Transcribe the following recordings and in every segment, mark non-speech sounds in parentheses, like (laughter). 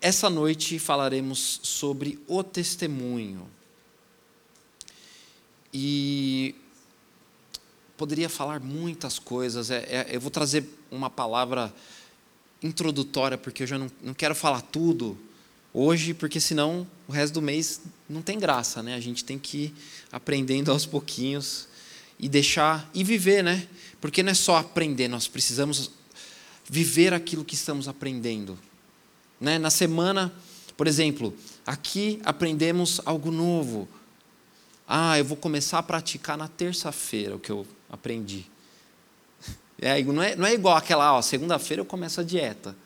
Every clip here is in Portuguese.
Essa noite falaremos sobre o testemunho. E poderia falar muitas coisas. É, é, eu vou trazer uma palavra introdutória, porque eu já não, não quero falar tudo hoje, porque senão o resto do mês não tem graça, né? A gente tem que ir aprendendo aos pouquinhos e deixar e viver, né? Porque não é só aprender, nós precisamos viver aquilo que estamos aprendendo. Né? Na semana, por exemplo, aqui aprendemos algo novo. Ah, eu vou começar a praticar na terça-feira o que eu aprendi. (laughs) É, não, é, não é igual aquela, ó, segunda-feira eu começo a dieta.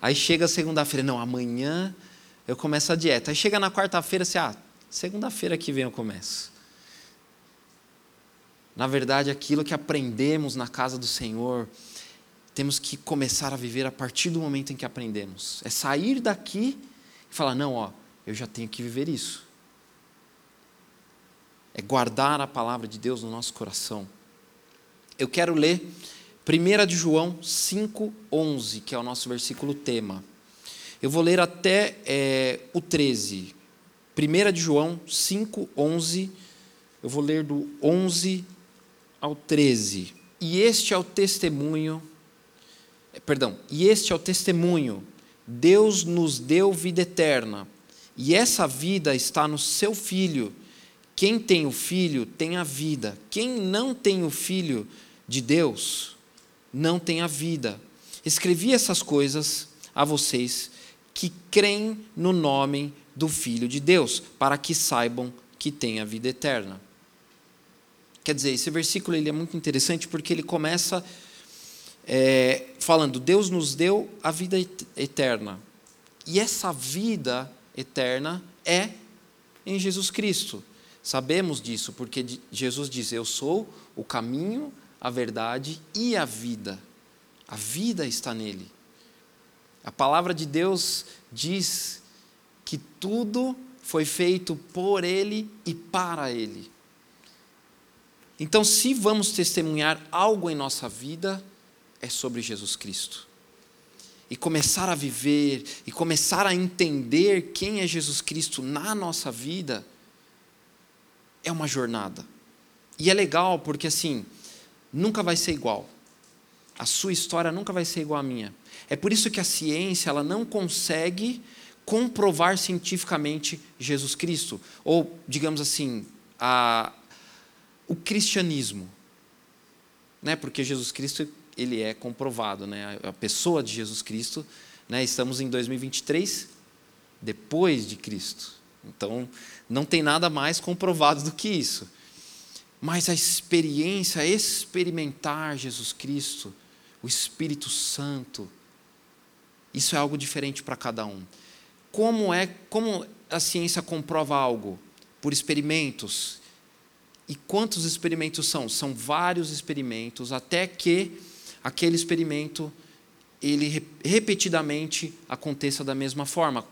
Aí chega segunda-feira, não, amanhã eu começo a dieta. Aí chega na quarta-feira, você, ah, segunda-feira que vem eu começo. Na verdade, aquilo que aprendemos na casa do Senhor, temos que começar a viver a partir do momento em que aprendemos. É sair daqui e falar: não, ó, eu já tenho que viver isso. É guardar a palavra de Deus no nosso coração. Eu quero ler 1 de João 5,11, que é o nosso versículo tema. Eu vou ler até é, o 13. 1 de João 5,11. Eu vou ler do 11 ao 13. E este é o testemunho perdão, e este é o testemunho: Deus nos deu vida eterna, e essa vida está no seu Filho. Quem tem o Filho tem a vida. Quem não tem o Filho de Deus não tem a vida. Escrevi essas coisas a vocês que creem no nome do Filho de Deus, para que saibam que têm a vida eterna. Quer dizer, esse versículo ele é muito interessante porque ele começa é, falando: Deus nos deu a vida eterna. E essa vida eterna é em Jesus Cristo. Sabemos disso porque Jesus diz: Eu sou o caminho, a verdade e a vida. A vida está nele. A palavra de Deus diz que tudo foi feito por ele e para ele. Então, se vamos testemunhar algo em nossa vida, é sobre Jesus Cristo. E começar a viver, e começar a entender quem é Jesus Cristo na nossa vida, é uma jornada. E é legal porque, assim, nunca vai ser igual. A sua história nunca vai ser igual à minha. É por isso que a ciência ela não consegue comprovar cientificamente Jesus Cristo. Ou, digamos assim, a, o cristianismo. Né? Porque Jesus Cristo ele é comprovado, né? A pessoa de Jesus Cristo, né? Estamos em 2023 depois de Cristo. Então, não tem nada mais comprovado do que isso. Mas a experiência, experimentar Jesus Cristo, o Espírito Santo, isso é algo diferente para cada um. Como é, como a ciência comprova algo? Por experimentos. E quantos experimentos são? São vários experimentos, até que aquele experimento ele repetidamente aconteça da mesma forma,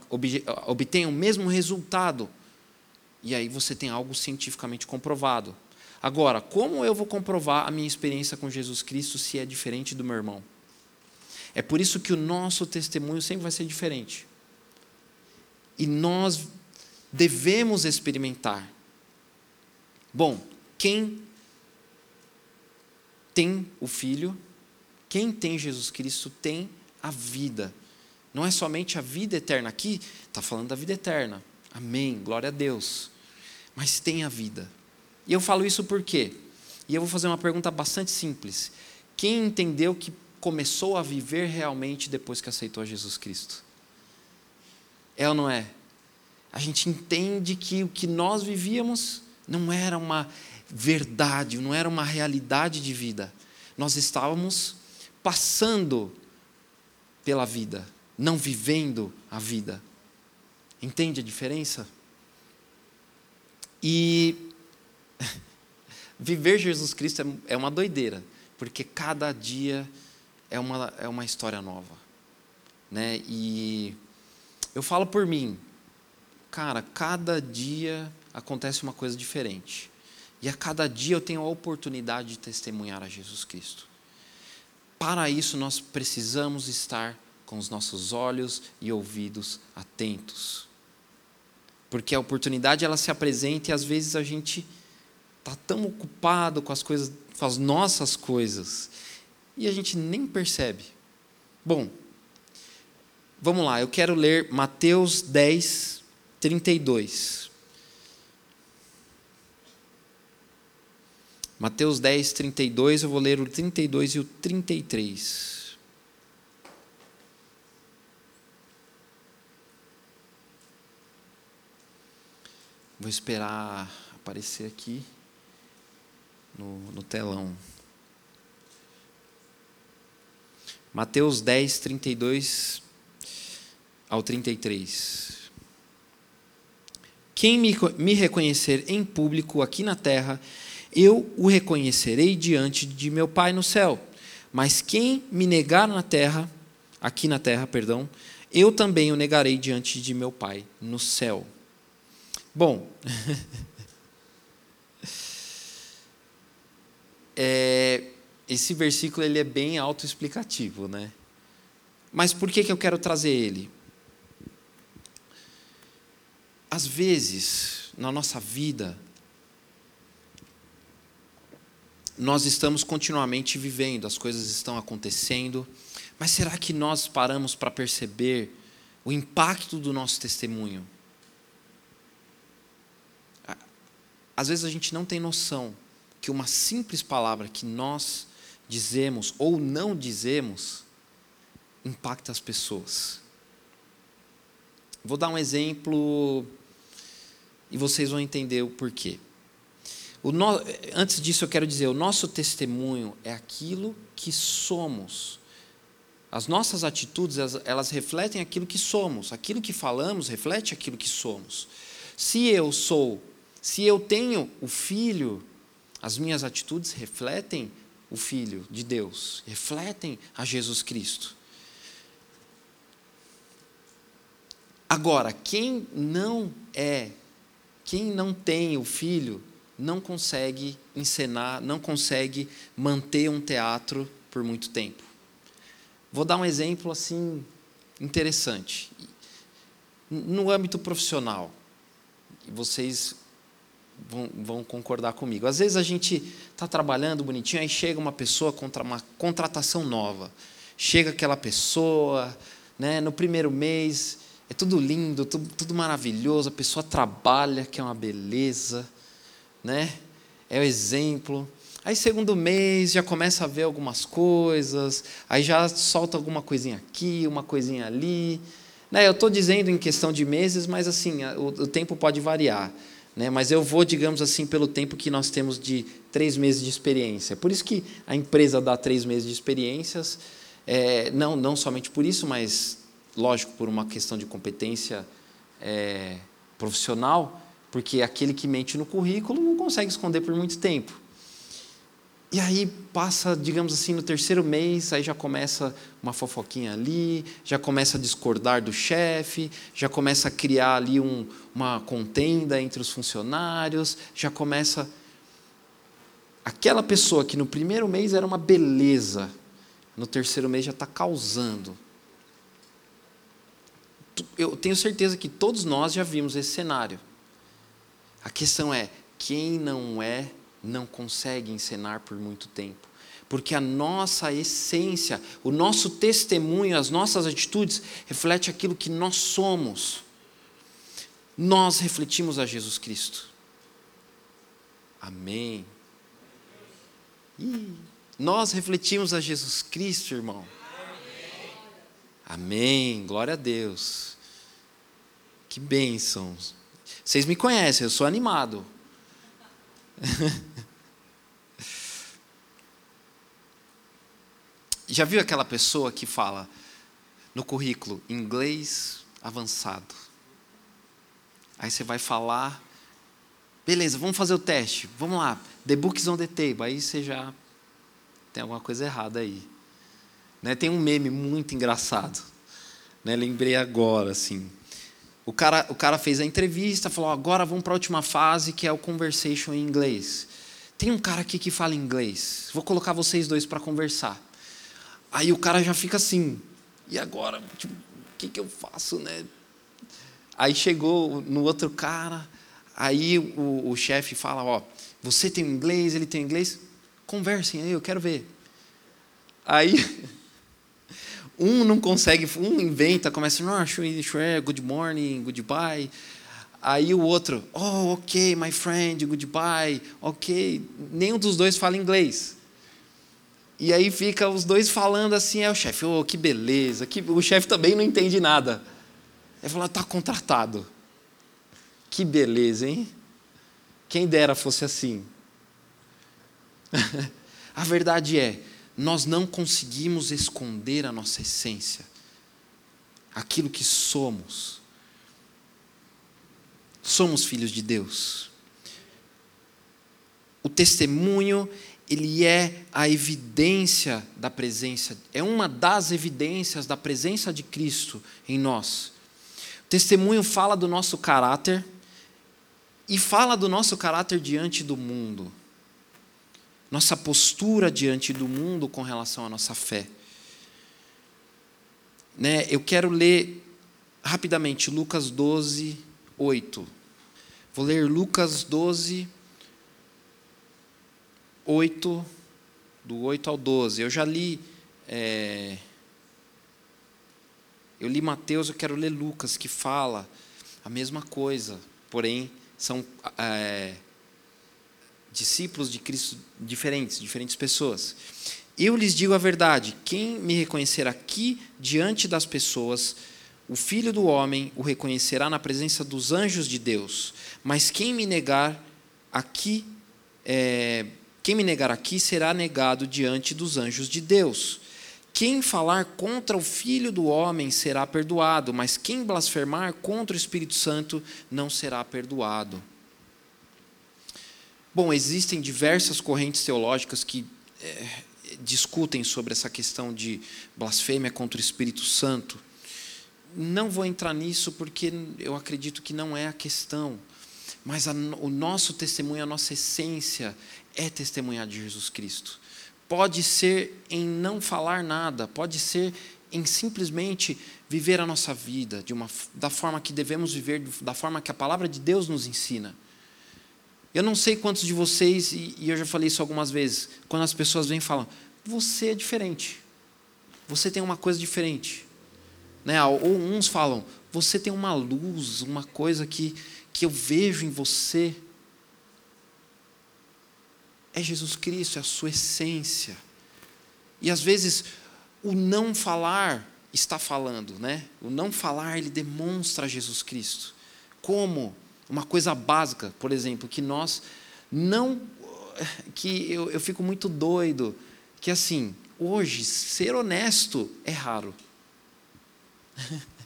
obtenha o mesmo resultado. E aí você tem algo cientificamente comprovado. Agora, como eu vou comprovar a minha experiência com Jesus Cristo se é diferente do meu irmão? É por isso que o nosso testemunho sempre vai ser diferente. E nós devemos experimentar. Bom, quem tem o filho quem tem Jesus Cristo tem a vida. Não é somente a vida eterna. Aqui está falando da vida eterna. Amém. Glória a Deus. Mas tem a vida. E eu falo isso por quê? E eu vou fazer uma pergunta bastante simples. Quem entendeu que começou a viver realmente depois que aceitou Jesus Cristo? É ou não é? A gente entende que o que nós vivíamos não era uma verdade, não era uma realidade de vida. Nós estávamos passando pela vida, não vivendo a vida. Entende a diferença? E (laughs) viver Jesus Cristo é, é uma doideira, porque cada dia é uma, é uma história nova. Né? E eu falo por mim, cara, cada dia acontece uma coisa diferente. E a cada dia eu tenho a oportunidade de testemunhar a Jesus Cristo. Para isso, nós precisamos estar com os nossos olhos e ouvidos atentos. Porque a oportunidade ela se apresenta e às vezes a gente está tão ocupado com as coisas, com as nossas coisas, e a gente nem percebe. Bom, vamos lá, eu quero ler Mateus 10, 32. Mateus 10, 32, eu vou ler o 32 e o 33. Vou esperar aparecer aqui no, no telão. Mateus 10, 32 ao 33. Quem me, me reconhecer em público aqui na terra, eu o reconhecerei diante de meu Pai no céu. Mas quem me negar na terra, aqui na terra, perdão, eu também o negarei diante de meu Pai no céu. Bom, (laughs) é, esse versículo ele é bem autoexplicativo, né? Mas por que, que eu quero trazer ele? Às vezes, na nossa vida, nós estamos continuamente vivendo, as coisas estão acontecendo, mas será que nós paramos para perceber o impacto do nosso testemunho? Às vezes a gente não tem noção que uma simples palavra que nós dizemos ou não dizemos impacta as pessoas. Vou dar um exemplo e vocês vão entender o porquê. No... Antes disso, eu quero dizer: o nosso testemunho é aquilo que somos. As nossas atitudes, elas refletem aquilo que somos. Aquilo que falamos reflete aquilo que somos. Se eu sou, se eu tenho o filho, as minhas atitudes refletem o Filho de Deus, refletem a Jesus Cristo. Agora, quem não é, quem não tem o Filho, não consegue encenar, não consegue manter um teatro por muito tempo. Vou dar um exemplo assim interessante. No âmbito profissional, vocês vão, vão concordar comigo. Às vezes a gente está trabalhando bonitinho, aí chega uma pessoa contra uma contratação nova. Chega aquela pessoa, né, no primeiro mês, é tudo lindo, tudo, tudo maravilhoso, a pessoa trabalha, que é uma beleza, né? é o exemplo. Aí, segundo mês, já começa a ver algumas coisas, aí já solta alguma coisinha aqui, uma coisinha ali. Né? Eu estou dizendo em questão de meses, mas assim, o, o tempo pode variar. Né? Mas eu vou, digamos assim, pelo tempo que nós temos de três meses de experiência. Por isso que a empresa dá três meses de experiências, é, não, não somente por isso, mas, lógico, por uma questão de competência é, profissional, porque aquele que mente no currículo não consegue esconder por muito tempo. E aí passa, digamos assim, no terceiro mês, aí já começa uma fofoquinha ali, já começa a discordar do chefe, já começa a criar ali um, uma contenda entre os funcionários, já começa. Aquela pessoa que no primeiro mês era uma beleza, no terceiro mês já está causando. Eu tenho certeza que todos nós já vimos esse cenário. A questão é: quem não é não consegue encenar por muito tempo. Porque a nossa essência, o nosso testemunho, as nossas atitudes reflete aquilo que nós somos. Nós refletimos a Jesus Cristo. Amém. Ih, nós refletimos a Jesus Cristo, irmão. Amém. Amém. Glória a Deus. Que bênçãos. Vocês me conhecem, eu sou animado. (laughs) Já viu aquela pessoa que fala no currículo inglês avançado? Aí você vai falar, beleza, vamos fazer o teste, vamos lá, the books on the table. Aí você já tem alguma coisa errada aí. Né? Tem um meme muito engraçado. Né? Lembrei agora, assim. O cara, o cara fez a entrevista, falou: agora vamos para a última fase, que é o conversation em inglês. Tem um cara aqui que fala inglês. Vou colocar vocês dois para conversar. Aí o cara já fica assim. E agora, tipo, o que, que eu faço, né? Aí chegou no outro cara, aí o, o chefe fala, ó, você tem inglês, ele tem inglês, conversem aí, eu quero ver. Aí (laughs) um não consegue, um inventa, começa, não, sure, good morning, goodbye. Aí o outro, oh, ok, my friend, goodbye, ok. Nenhum dos dois fala inglês. E aí fica os dois falando assim, é o chefe, oh, que beleza. Que... O chefe também não entende nada. Ele falou, está contratado. Que beleza, hein? Quem dera fosse assim. (laughs) a verdade é, nós não conseguimos esconder a nossa essência, aquilo que somos. Somos filhos de Deus. O testemunho, ele é a evidência da presença, é uma das evidências da presença de Cristo em nós. O testemunho fala do nosso caráter e fala do nosso caráter diante do mundo nossa postura diante do mundo com relação à nossa fé. Né? Eu quero ler rapidamente Lucas 12, 8. Vou ler Lucas 12, 8, do 8 ao 12. Eu já li. É, eu li Mateus, eu quero ler Lucas, que fala a mesma coisa, porém são é, discípulos de Cristo diferentes, diferentes pessoas. Eu lhes digo a verdade: quem me reconhecer aqui diante das pessoas, o Filho do Homem o reconhecerá na presença dos anjos de Deus. Mas quem me negar aqui, é, quem me negar aqui será negado diante dos anjos de Deus. Quem falar contra o Filho do Homem será perdoado, mas quem blasfemar contra o Espírito Santo não será perdoado. Bom, existem diversas correntes teológicas que é, discutem sobre essa questão de blasfêmia contra o Espírito Santo. Não vou entrar nisso porque eu acredito que não é a questão. Mas a, o nosso testemunho, a nossa essência é testemunhar de Jesus Cristo. Pode ser em não falar nada, pode ser em simplesmente viver a nossa vida de uma, da forma que devemos viver, da forma que a palavra de Deus nos ensina. Eu não sei quantos de vocês, e eu já falei isso algumas vezes, quando as pessoas vêm e falam, você é diferente. Você tem uma coisa diferente. Né? Ou uns falam, você tem uma luz, uma coisa que, que eu vejo em você. É Jesus Cristo, é a sua essência. E às vezes o não falar está falando, né? O não falar ele demonstra Jesus Cristo. Como? Uma coisa básica, por exemplo, que nós não. que eu, eu fico muito doido, que assim, hoje, ser honesto é raro. (laughs)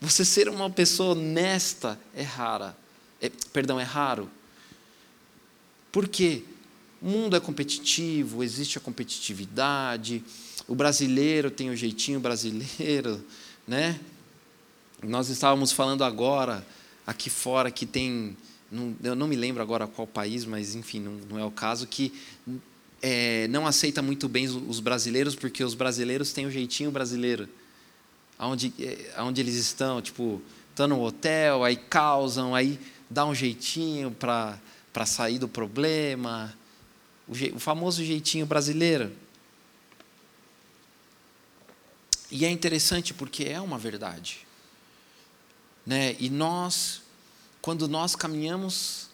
Você ser uma pessoa honesta é rara. É, perdão, é raro. Por quê? O mundo é competitivo, existe a competitividade, o brasileiro tem o jeitinho brasileiro, né? Nós estávamos falando agora aqui fora que tem, não, eu não me lembro agora qual país, mas enfim, não, não é o caso, que é, não aceita muito bem os brasileiros, porque os brasileiros têm o jeitinho brasileiro. Aonde, é, aonde eles estão, tipo, estão no hotel, aí causam, aí dá um jeitinho para sair do problema. O, je, o famoso jeitinho brasileiro. E é interessante porque é uma verdade. Né? E nós, quando nós caminhamos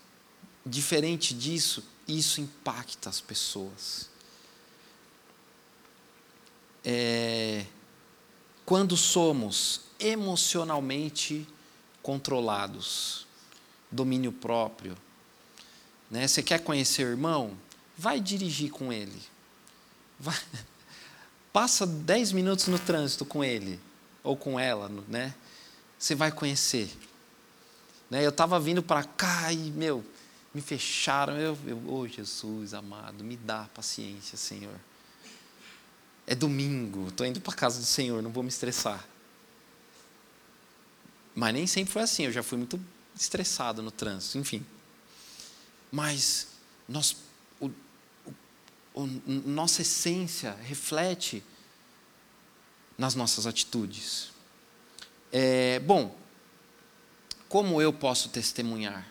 diferente disso, isso impacta as pessoas. É, quando somos emocionalmente controlados, domínio próprio, né? Você quer conhecer o irmão? Vai dirigir com ele. Vai, (laughs) passa dez minutos no trânsito com ele ou com ela, né? Você vai conhecer. Né? Eu estava vindo para cá e, meu, me fecharam. Eu, eu, oh Jesus amado, me dá paciência, Senhor. É domingo, estou indo para casa do Senhor, não vou me estressar. Mas nem sempre foi assim, eu já fui muito estressado no trânsito, enfim. Mas nós, o, o, o, nossa essência reflete nas nossas atitudes. É, bom, como eu posso testemunhar?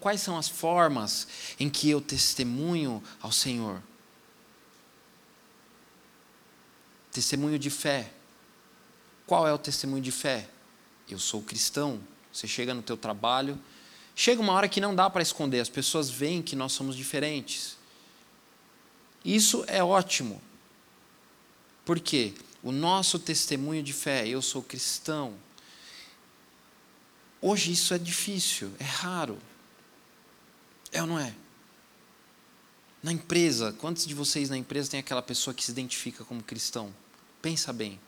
Quais são as formas em que eu testemunho ao Senhor? Testemunho de fé. Qual é o testemunho de fé? Eu sou cristão. Você chega no teu trabalho, chega uma hora que não dá para esconder, as pessoas veem que nós somos diferentes. Isso é ótimo. Por quê? O nosso testemunho de fé, eu sou cristão. Hoje isso é difícil, é raro. É ou não é? Na empresa, quantos de vocês na empresa tem aquela pessoa que se identifica como cristão? Pensa bem.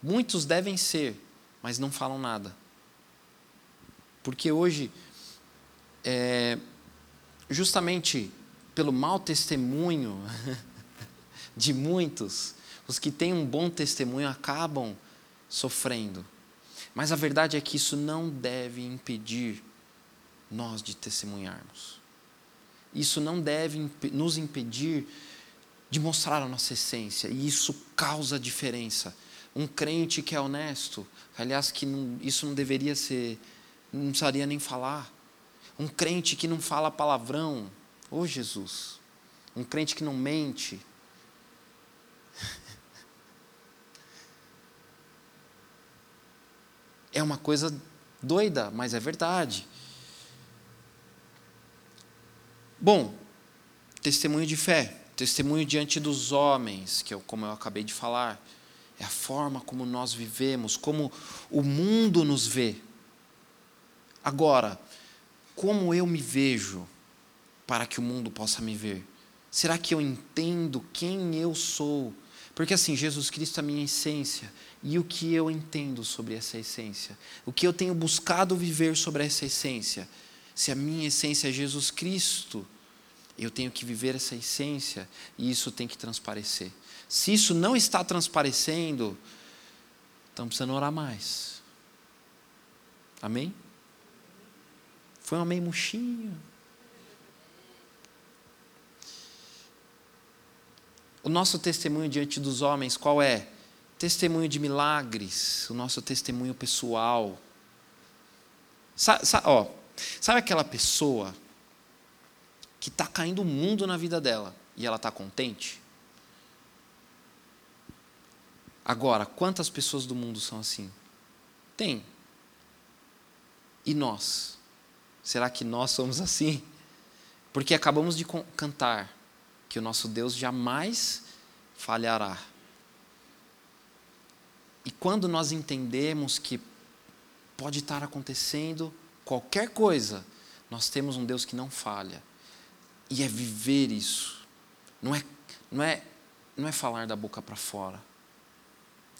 Muitos devem ser, mas não falam nada. Porque hoje, é, justamente pelo mau testemunho (laughs) de muitos, os que têm um bom testemunho acabam sofrendo. Mas a verdade é que isso não deve impedir nós de testemunharmos. Isso não deve nos impedir de mostrar a nossa essência, e isso causa diferença. Um crente que é honesto, aliás, que não, isso não deveria ser, não precisaria nem falar. Um crente que não fala palavrão, ô oh, Jesus. Um crente que não mente. É uma coisa doida, mas é verdade. Bom, testemunho de fé, testemunho diante dos homens, que é como eu acabei de falar, é a forma como nós vivemos, como o mundo nos vê. Agora, como eu me vejo para que o mundo possa me ver? Será que eu entendo quem eu sou? Porque assim, Jesus Cristo é a minha essência. E o que eu entendo sobre essa essência? O que eu tenho buscado viver sobre essa essência? Se a minha essência é Jesus Cristo, eu tenho que viver essa essência e isso tem que transparecer. Se isso não está transparecendo, estamos precisando orar mais. Amém? Foi um amém murchinho. O nosso testemunho diante dos homens, qual é? Testemunho de milagres, o nosso testemunho pessoal. Sa, sa, ó, Sabe aquela pessoa que está caindo o mundo na vida dela e ela está contente? Agora, quantas pessoas do mundo são assim? Tem. E nós? Será que nós somos assim? Porque acabamos de cantar que o nosso Deus jamais falhará. E quando nós entendemos que pode estar acontecendo qualquer coisa, nós temos um Deus que não falha. E é viver isso. Não é, não é, não é falar da boca para fora.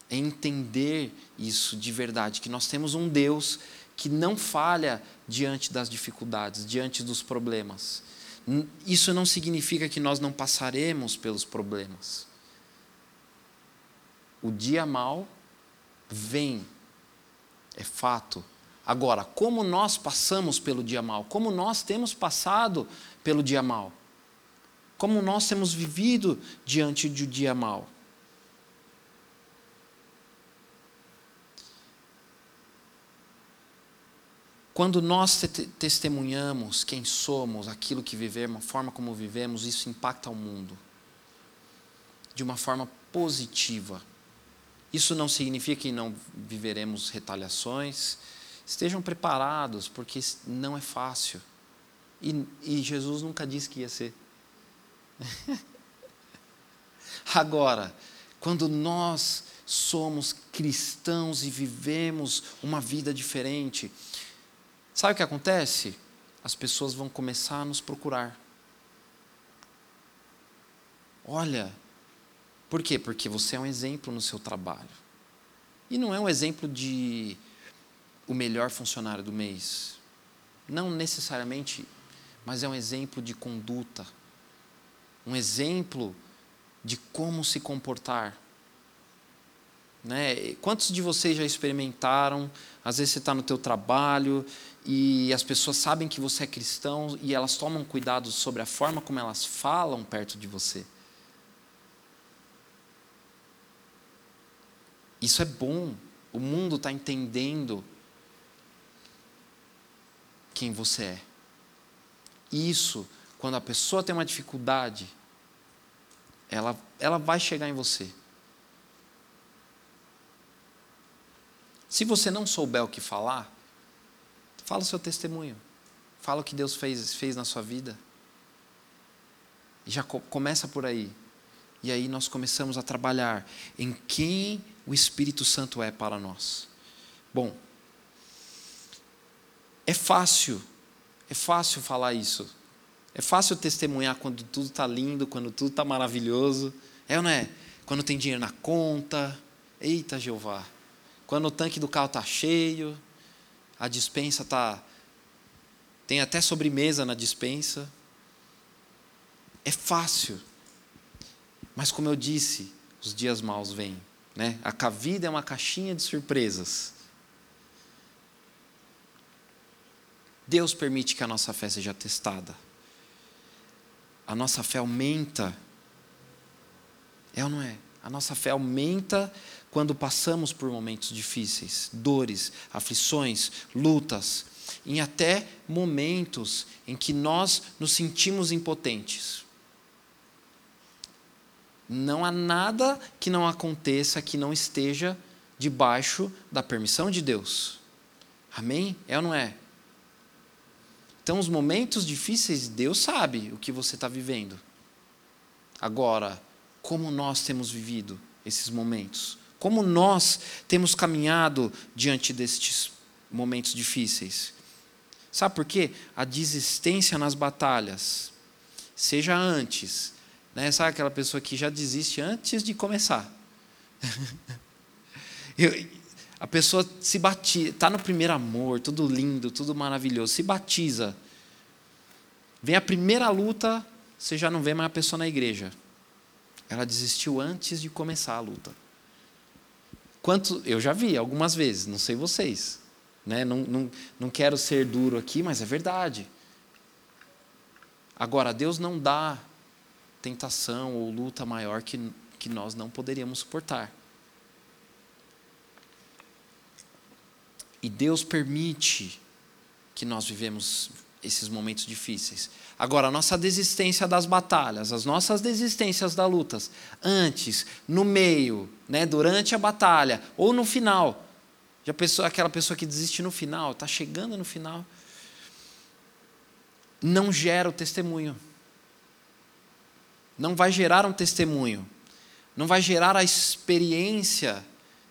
É entender isso de verdade, que nós temos um Deus que não falha diante das dificuldades, diante dos problemas. Isso não significa que nós não passaremos pelos problemas. O dia mal vem, é fato, Agora, como nós passamos pelo dia mal? Como nós temos passado pelo dia mal? Como nós temos vivido diante do dia mal? Quando nós te testemunhamos quem somos, aquilo que vivemos, a forma como vivemos, isso impacta o mundo de uma forma positiva. Isso não significa que não viveremos retaliações, Estejam preparados, porque não é fácil. E, e Jesus nunca disse que ia ser. (laughs) Agora, quando nós somos cristãos e vivemos uma vida diferente, sabe o que acontece? As pessoas vão começar a nos procurar. Olha, por quê? Porque você é um exemplo no seu trabalho. E não é um exemplo de o melhor funcionário do mês. Não necessariamente, mas é um exemplo de conduta, um exemplo de como se comportar. Né? Quantos de vocês já experimentaram? Às vezes você está no teu trabalho e as pessoas sabem que você é cristão e elas tomam cuidado sobre a forma como elas falam perto de você. Isso é bom. O mundo está entendendo quem você é. Isso, quando a pessoa tem uma dificuldade, ela, ela vai chegar em você. Se você não souber o que falar, fala o seu testemunho. Fala o que Deus fez, fez na sua vida. E já começa por aí. E aí nós começamos a trabalhar em quem o Espírito Santo é para nós. Bom, é fácil, é fácil falar isso. É fácil testemunhar quando tudo está lindo, quando tudo está maravilhoso. É ou não é? Quando tem dinheiro na conta. Eita, Jeová. Quando o tanque do carro está cheio, a dispensa está. Tem até sobremesa na dispensa. É fácil. Mas, como eu disse, os dias maus vêm. Né? A vida é uma caixinha de surpresas. Deus permite que a nossa fé seja testada. A nossa fé aumenta. É ou não é? A nossa fé aumenta quando passamos por momentos difíceis, dores, aflições, lutas, em até momentos em que nós nos sentimos impotentes. Não há nada que não aconteça que não esteja debaixo da permissão de Deus. Amém? É ou não é? Então, os momentos difíceis, Deus sabe o que você está vivendo. Agora, como nós temos vivido esses momentos? Como nós temos caminhado diante destes momentos difíceis? Sabe por quê? A desistência nas batalhas, seja antes, né? Sabe aquela pessoa que já desiste antes de começar? (laughs) Eu, a pessoa se batiza, está no primeiro amor, tudo lindo, tudo maravilhoso, se batiza. Vem a primeira luta, você já não vê mais a pessoa na igreja. Ela desistiu antes de começar a luta. Quanto, eu já vi algumas vezes, não sei vocês. Né? Não, não, não quero ser duro aqui, mas é verdade. Agora, Deus não dá tentação ou luta maior que, que nós não poderíamos suportar. E Deus permite que nós vivemos esses momentos difíceis. Agora, a nossa desistência das batalhas, as nossas desistências das lutas, antes, no meio, né, durante a batalha ou no final. Já pensou aquela pessoa que desiste no final, está chegando no final, não gera o testemunho não vai gerar um testemunho, não vai gerar a experiência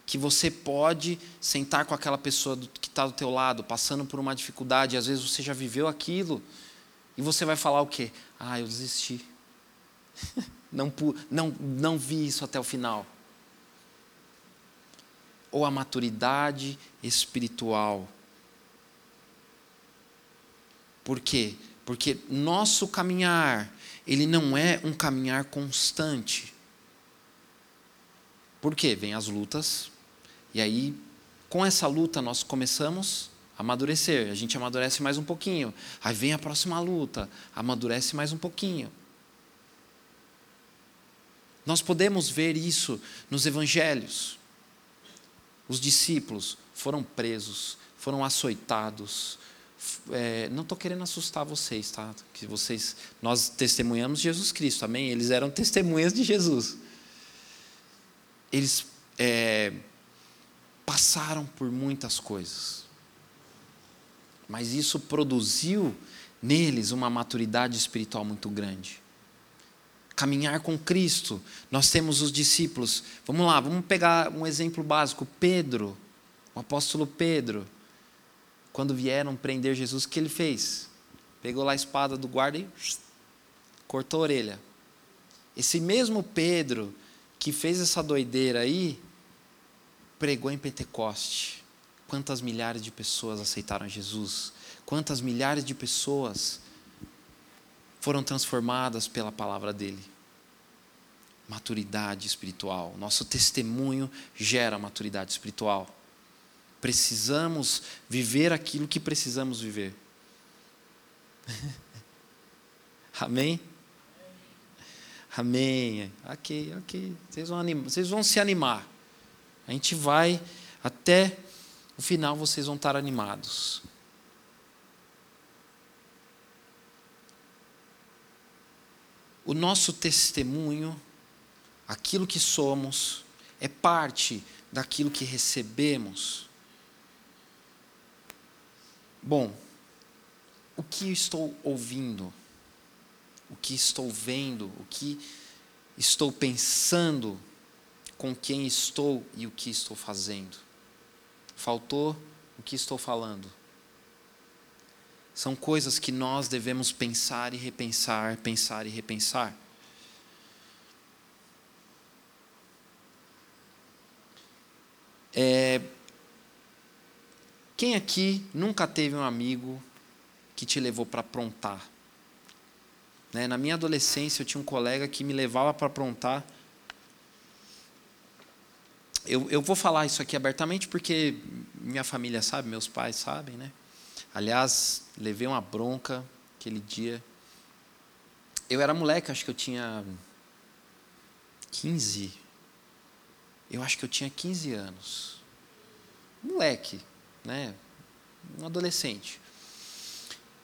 que você pode sentar com aquela pessoa que está do teu lado, passando por uma dificuldade, às vezes você já viveu aquilo, e você vai falar o quê? Ah, eu desisti. (laughs) não, não, não vi isso até o final. Ou a maturidade espiritual. Por quê? Porque nosso caminhar ele não é um caminhar constante. Por quê? Vem as lutas, e aí, com essa luta, nós começamos a amadurecer. A gente amadurece mais um pouquinho. Aí vem a próxima luta, amadurece mais um pouquinho. Nós podemos ver isso nos evangelhos. Os discípulos foram presos, foram açoitados, é, não estou querendo assustar vocês, tá? Que vocês, nós testemunhamos Jesus Cristo, amém? Eles eram testemunhas de Jesus. Eles é, passaram por muitas coisas, mas isso produziu neles uma maturidade espiritual muito grande. Caminhar com Cristo, nós temos os discípulos. Vamos lá, vamos pegar um exemplo básico. Pedro, o apóstolo Pedro quando vieram prender Jesus, o que ele fez? Pegou lá a espada do guarda e cortou a orelha. Esse mesmo Pedro que fez essa doideira aí, pregou em Pentecoste. quantas milhares de pessoas aceitaram Jesus, quantas milhares de pessoas foram transformadas pela palavra dele. Maturidade espiritual. Nosso testemunho gera maturidade espiritual. Precisamos viver aquilo que precisamos viver. (laughs) Amém? Amém. Ok, ok. Vocês vão, animar, vocês vão se animar. A gente vai até o final, vocês vão estar animados. O nosso testemunho, aquilo que somos, é parte daquilo que recebemos. Bom, o que estou ouvindo? O que estou vendo? O que estou pensando? Com quem estou e o que estou fazendo? Faltou o que estou falando. São coisas que nós devemos pensar e repensar, pensar e repensar. É, quem aqui nunca teve um amigo que te levou para aprontar? Né? Na minha adolescência, eu tinha um colega que me levava para aprontar. Eu, eu vou falar isso aqui abertamente porque minha família sabe, meus pais sabem, né? Aliás, levei uma bronca aquele dia. Eu era moleque, acho que eu tinha 15. Eu acho que eu tinha 15 anos. Moleque, né? Um adolescente.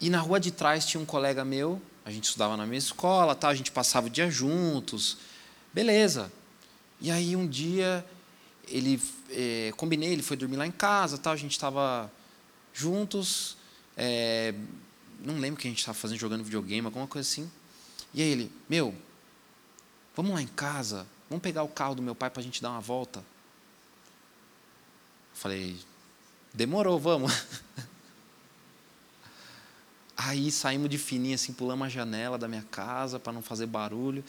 E na rua de trás tinha um colega meu, a gente estudava na mesma escola, tá? a gente passava o dia juntos. Beleza. E aí um dia ele é, combinei, ele foi dormir lá em casa, tá? a gente estava juntos. É, não lembro o que a gente estava fazendo, jogando videogame, alguma coisa assim. E aí ele, meu, vamos lá em casa, vamos pegar o carro do meu pai para a gente dar uma volta. Falei, demorou, vamos. (laughs) Aí saímos de fininho, assim, pulamos a janela da minha casa para não fazer barulho.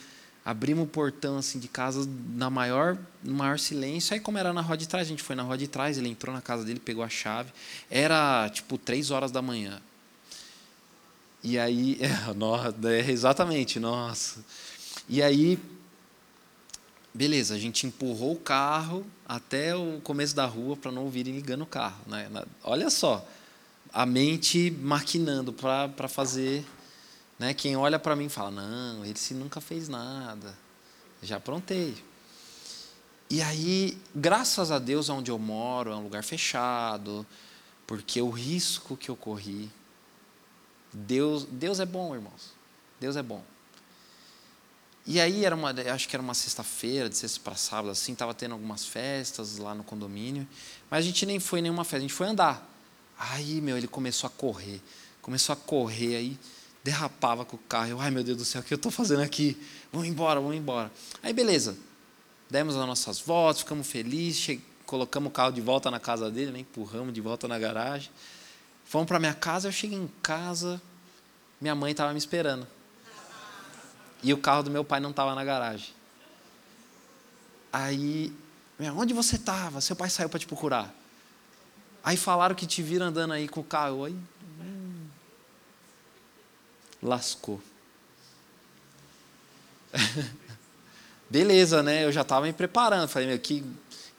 Abrimos o portão assim de casa na maior, no maior silêncio. Aí, como era na rua de trás, a gente foi na rua de trás. Ele entrou na casa dele, pegou a chave. Era tipo três horas da manhã. E aí, é, nossa, é, exatamente, nossa. E aí, beleza, a gente empurrou o carro até o começo da rua para não ouvirem ligando o carro. Né? Olha só, a mente maquinando para fazer né? Quem olha para mim fala: não, ele se nunca fez nada, já aprontei. E aí, graças a Deus, onde eu moro é um lugar fechado, porque o risco que eu corri. Deus, Deus é bom, irmãos. Deus é bom. E aí era uma, acho que era uma sexta-feira, de sexta para sábado, assim, estava tendo algumas festas lá no condomínio, mas a gente nem foi nenhuma festa, a gente foi andar. Aí, meu, ele começou a correr, começou a correr aí derrapava com o carro. Eu, ai meu Deus do céu, o que eu estou fazendo aqui? Vamos embora, vamos embora. Aí beleza, demos as nossas voltas, ficamos felizes, colocamos o carro de volta na casa dele, né? empurramos de volta na garagem. Fomos para minha casa, eu cheguei em casa, minha mãe estava me esperando. E o carro do meu pai não estava na garagem. Aí, onde você estava? Seu pai saiu para te procurar. Aí falaram que te viram andando aí com o carro. Aí, lascou. (laughs) Beleza, né? Eu já estava me preparando. Falei, meu, que,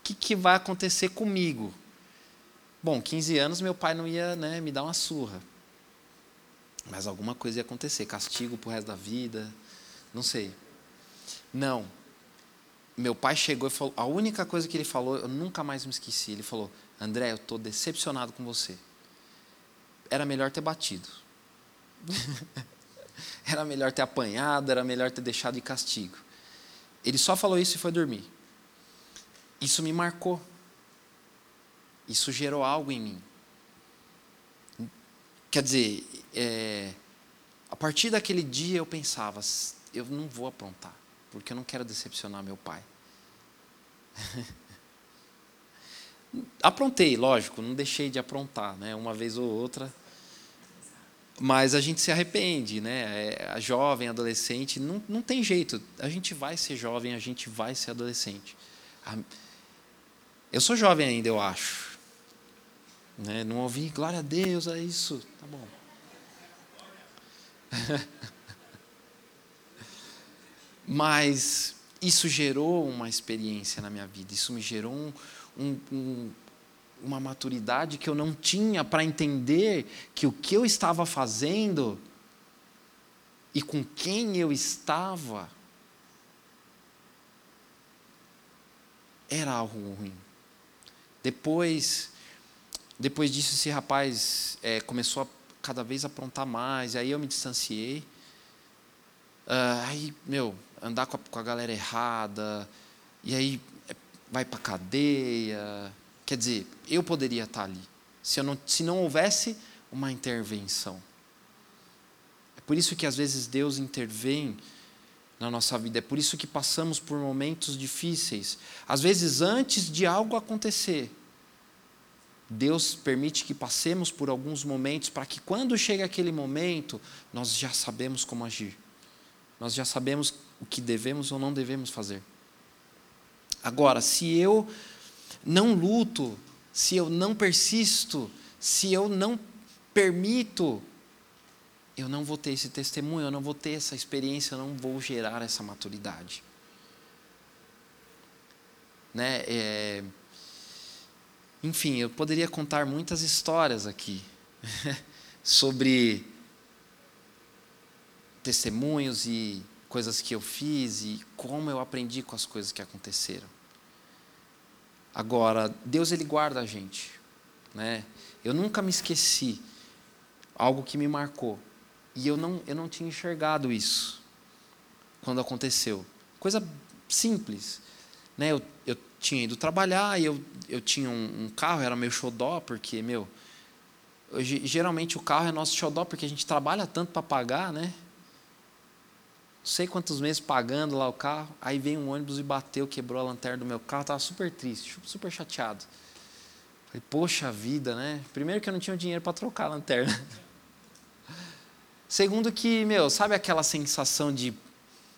que, que vai acontecer comigo? Bom, 15 anos meu pai não ia né, me dar uma surra. Mas alguma coisa ia acontecer, castigo pro resto da vida, não sei. Não. Meu pai chegou e falou, a única coisa que ele falou, eu nunca mais me esqueci. Ele falou: "André, eu estou decepcionado com você. Era melhor ter batido." (laughs) era melhor ter apanhado, era melhor ter deixado de castigo. Ele só falou isso e foi dormir. Isso me marcou. Isso gerou algo em mim. Quer dizer, é, a partir daquele dia eu pensava, eu não vou aprontar, porque eu não quero decepcionar meu pai. (laughs) Aprontei, lógico, não deixei de aprontar, né? Uma vez ou outra mas a gente se arrepende, né? É, a jovem, adolescente, não, não tem jeito. A gente vai ser jovem, a gente vai ser adolescente. Eu sou jovem ainda, eu acho. Né? Não ouvi, glória a Deus, é isso. Tá bom. (laughs) Mas isso gerou uma experiência na minha vida, isso me gerou um, um, um, uma maturidade que eu não tinha para entender que o que eu estava fazendo e com quem eu estava era algo ruim. Depois, depois disso, esse rapaz é, começou a cada vez aprontar mais, aí eu me distanciei. Uh, aí, meu, andar com a, com a galera errada, e aí é, vai para cadeia. Quer dizer, eu poderia estar ali, se, não, se não houvesse uma intervenção. É por isso que às vezes Deus intervém na nossa vida, é por isso que passamos por momentos difíceis. Às vezes, antes de algo acontecer, Deus permite que passemos por alguns momentos para que quando chega aquele momento, nós já sabemos como agir. Nós já sabemos o que devemos ou não devemos fazer. Agora, se eu não luto, se eu não persisto, se eu não permito, eu não vou ter esse testemunho, eu não vou ter essa experiência, eu não vou gerar essa maturidade. Né? É... Enfim, eu poderia contar muitas histórias aqui (laughs) sobre testemunhos e coisas que eu fiz e como eu aprendi com as coisas que aconteceram. Agora, Deus ele guarda a gente, né? Eu nunca me esqueci algo que me marcou e eu não eu não tinha enxergado isso quando aconteceu. Coisa simples, né? Eu, eu tinha ido trabalhar e eu eu tinha um, um carro, era meu xodó porque meu geralmente o carro é nosso xodó porque a gente trabalha tanto para pagar, né? Sei quantos meses pagando lá o carro, aí veio um ônibus e bateu, quebrou a lanterna do meu carro, estava super triste, super chateado. Falei, poxa vida, né? Primeiro que eu não tinha dinheiro para trocar a lanterna. (laughs) Segundo que, meu, sabe aquela sensação de,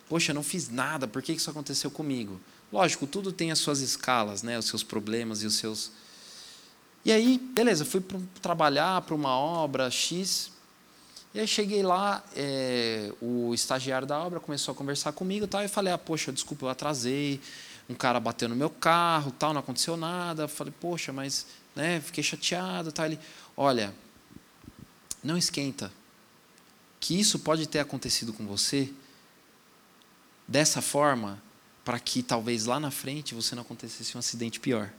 poxa, não fiz nada, por que isso aconteceu comigo? Lógico, tudo tem as suas escalas, né? Os seus problemas e os seus... E aí, beleza, fui trabalhar para uma obra X, e aí cheguei lá, é, o estagiário da obra começou a conversar comigo tal, e eu falei, ah, poxa, desculpa, eu atrasei, um cara bateu no meu carro, tal, não aconteceu nada. Falei, poxa, mas né, fiquei chateado. Tal. Ele, olha, não esquenta, que isso pode ter acontecido com você dessa forma para que talvez lá na frente você não acontecesse um acidente pior.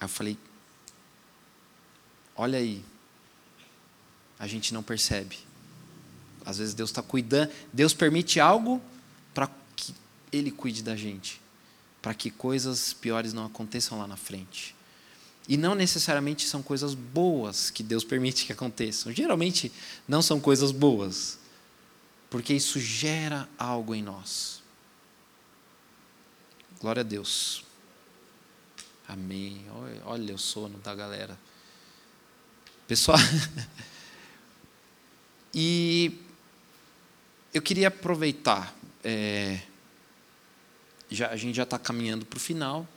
Aí eu falei, olha aí, a gente não percebe. Às vezes Deus está cuidando, Deus permite algo para que Ele cuide da gente, para que coisas piores não aconteçam lá na frente. E não necessariamente são coisas boas que Deus permite que aconteçam. Geralmente não são coisas boas, porque isso gera algo em nós. Glória a Deus. Amém. Olha o sono da galera. Pessoal. (laughs) E eu queria aproveitar, é, já, a gente já está caminhando para o final.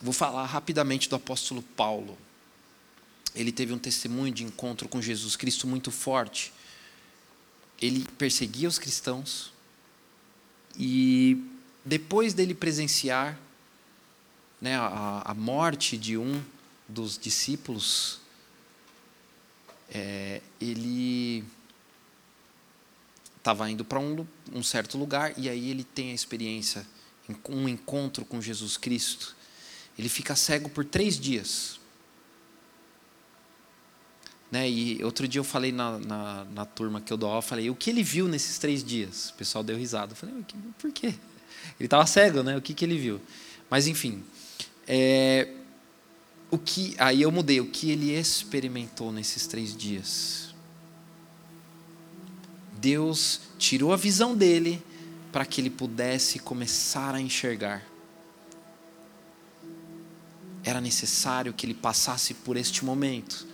Vou falar rapidamente do apóstolo Paulo. Ele teve um testemunho de encontro com Jesus Cristo muito forte. Ele perseguia os cristãos e depois dele presenciar né, a, a morte de um dos discípulos é, ele estava indo para um, um, certo lugar e aí ele tem a experiência, um encontro com Jesus Cristo. Ele fica cego por três dias. Né? E outro dia eu falei na, na, na turma que eu dou falei, o que ele viu nesses três dias? O pessoal deu risada. Eu falei, por quê? Ele estava cego, né? O que, que ele viu? Mas enfim, é, o que aí eu mudei o que ele experimentou nesses três dias. Deus tirou a visão dele para que ele pudesse começar a enxergar. Era necessário que ele passasse por este momento.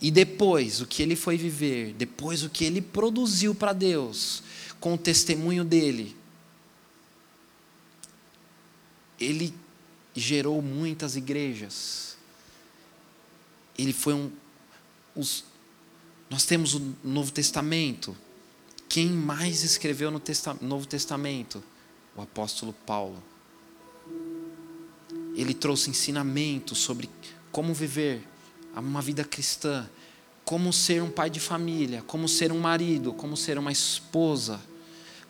E depois, o que ele foi viver, depois o que ele produziu para Deus, com o testemunho dele, ele gerou muitas igrejas. Ele foi um. Os, nós temos o Novo Testamento. Quem mais escreveu no Testa, Novo Testamento? O apóstolo Paulo. Ele trouxe ensinamento sobre como viver uma vida cristã, como ser um pai de família, como ser um marido, como ser uma esposa,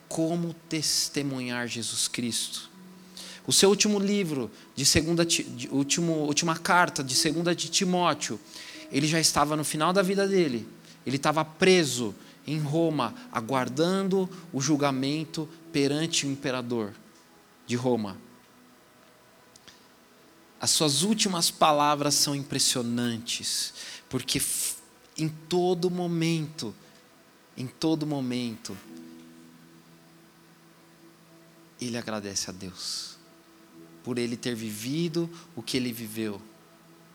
como testemunhar Jesus Cristo. O seu último livro, de segunda, de, último, última carta de segunda de Timóteo, ele já estava no final da vida dele. Ele estava preso em Roma, aguardando o julgamento perante o imperador de Roma. As suas últimas palavras são impressionantes, porque em todo momento, em todo momento, ele agradece a Deus por ele ter vivido o que ele viveu.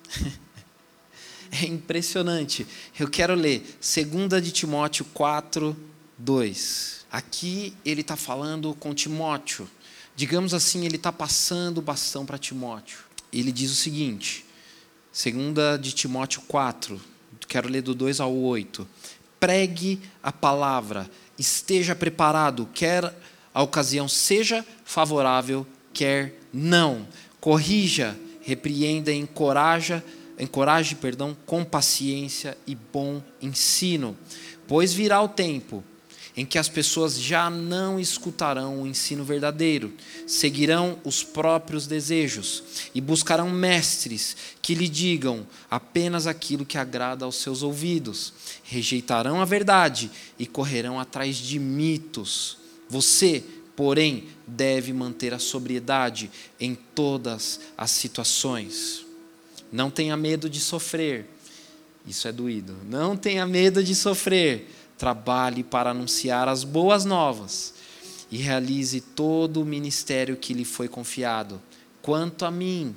(laughs) é impressionante. Eu quero ler 2 de Timóteo 4, 2. Aqui ele está falando com Timóteo. Digamos assim, ele está passando o bastão para Timóteo. Ele diz o seguinte, 2 de Timóteo 4, quero ler do 2 ao 8. Pregue a palavra, esteja preparado, quer a ocasião seja favorável, quer não. Corrija, repreenda, encoraja, encoraje, perdão, com paciência e bom ensino, pois virá o tempo em que as pessoas já não escutarão o ensino verdadeiro, seguirão os próprios desejos e buscarão mestres que lhe digam apenas aquilo que agrada aos seus ouvidos. Rejeitarão a verdade e correrão atrás de mitos. Você, porém, deve manter a sobriedade em todas as situações. Não tenha medo de sofrer. Isso é doído. Não tenha medo de sofrer trabalhe para anunciar as boas novas e realize todo o ministério que lhe foi confiado. Quanto a mim,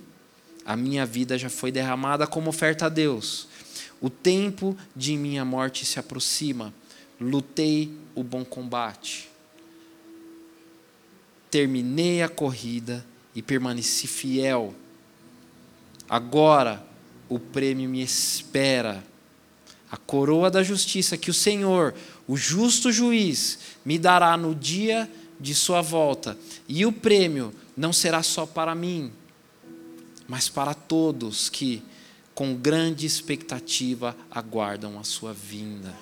a minha vida já foi derramada como oferta a Deus. O tempo de minha morte se aproxima. Lutei o bom combate. Terminei a corrida e permaneci fiel. Agora o prêmio me espera a coroa da justiça que o Senhor, o justo juiz, me dará no dia de sua volta. E o prêmio não será só para mim, mas para todos que, com grande expectativa, aguardam a sua vinda.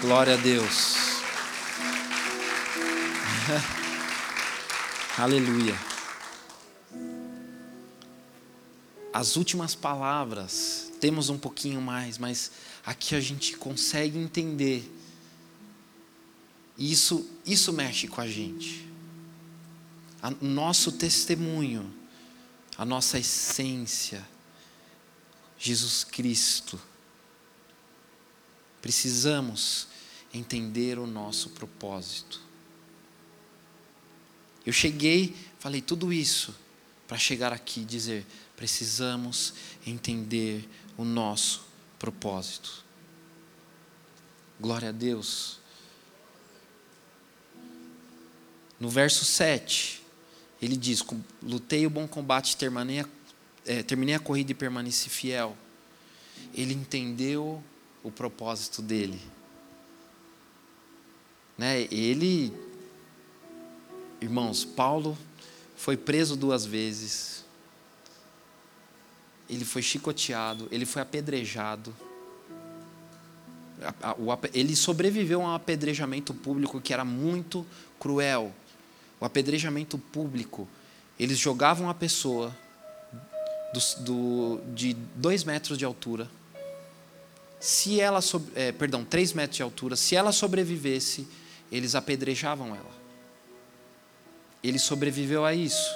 Glória a Deus. (laughs) Aleluia. As últimas palavras temos um pouquinho mais, mas aqui a gente consegue entender. E isso, isso mexe com a gente. O nosso testemunho, a nossa essência, Jesus Cristo. Precisamos entender o nosso propósito. Eu cheguei, falei tudo isso para chegar aqui e dizer: precisamos entender o nosso propósito. Glória a Deus. No verso 7, ele diz: Lutei o bom combate, terminei a, é, terminei a corrida e permaneci fiel. Ele entendeu o propósito dele. Né? Ele, irmãos, Paulo foi preso duas vezes, ele foi chicoteado, ele foi apedrejado. Ele sobreviveu a um apedrejamento público que era muito cruel. O apedrejamento público, eles jogavam a pessoa do, do, de dois metros de altura. Se ela, é, perdão, três metros de altura, se ela sobrevivesse, eles apedrejavam ela. Ele sobreviveu a isso.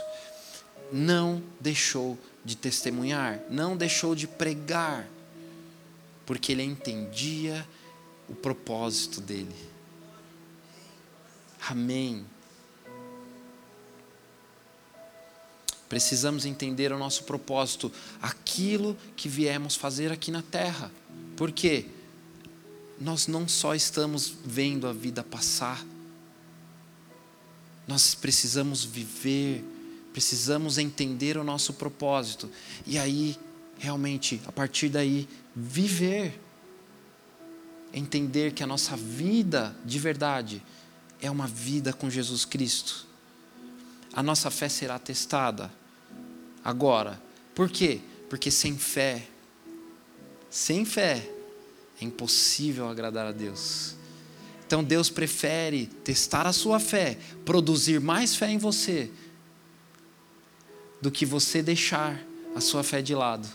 Não deixou de testemunhar, não deixou de pregar, porque ele entendia o propósito dele. Amém. Precisamos entender o nosso propósito, aquilo que viemos fazer aqui na terra. Porque nós não só estamos vendo a vida passar, Nós precisamos viver, precisamos entender o nosso propósito. E aí, realmente, a partir daí, viver. Entender que a nossa vida de verdade é uma vida com Jesus Cristo. A nossa fé será testada. Agora, por quê? Porque sem fé, sem fé, é impossível agradar a Deus. Então Deus prefere testar a sua fé, produzir mais fé em você, do que você deixar a sua fé de lado.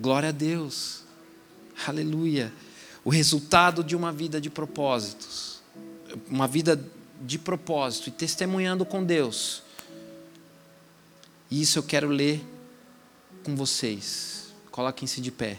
Glória a Deus. Aleluia. O resultado de uma vida de propósitos, uma vida de propósito e testemunhando com Deus. E isso eu quero ler com vocês. Coloquem-se de pé.